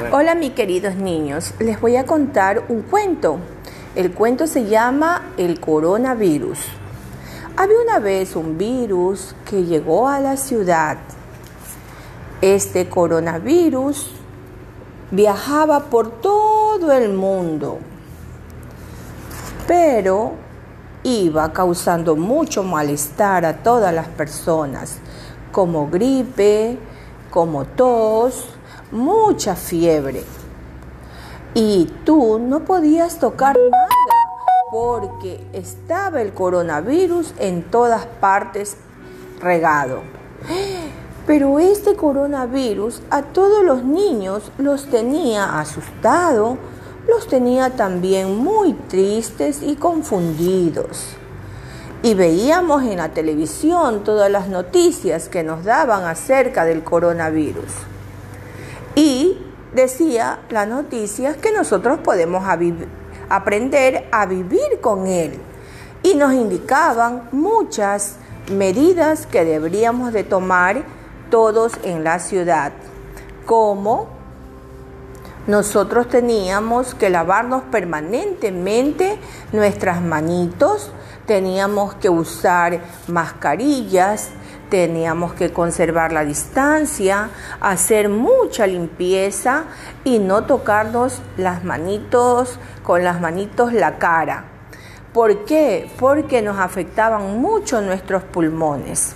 Hola mis queridos niños, les voy a contar un cuento. El cuento se llama El coronavirus. Había una vez un virus que llegó a la ciudad. Este coronavirus viajaba por todo el mundo, pero iba causando mucho malestar a todas las personas, como gripe, como tos, mucha fiebre. Y tú no podías tocar nada porque estaba el coronavirus en todas partes regado. Pero este coronavirus a todos los niños los tenía asustados, los tenía también muy tristes y confundidos. Y veíamos en la televisión todas las noticias que nos daban acerca del coronavirus. Y decía la noticia que nosotros podemos aprender a vivir con él. Y nos indicaban muchas medidas que deberíamos de tomar todos en la ciudad, como nosotros teníamos que lavarnos permanentemente nuestras manitos, teníamos que usar mascarillas, teníamos que conservar la distancia, hacer mucha limpieza y no tocarnos las manitos con las manitos la cara. ¿Por qué? Porque nos afectaban mucho nuestros pulmones.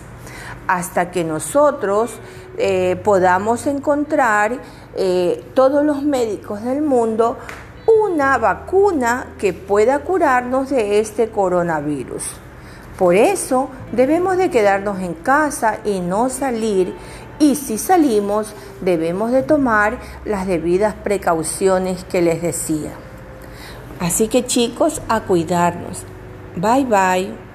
Hasta que nosotros eh, podamos encontrar eh, todos los médicos del mundo una vacuna que pueda curarnos de este coronavirus. Por eso debemos de quedarnos en casa y no salir y si salimos debemos de tomar las debidas precauciones que les decía. Así que chicos, a cuidarnos. Bye bye.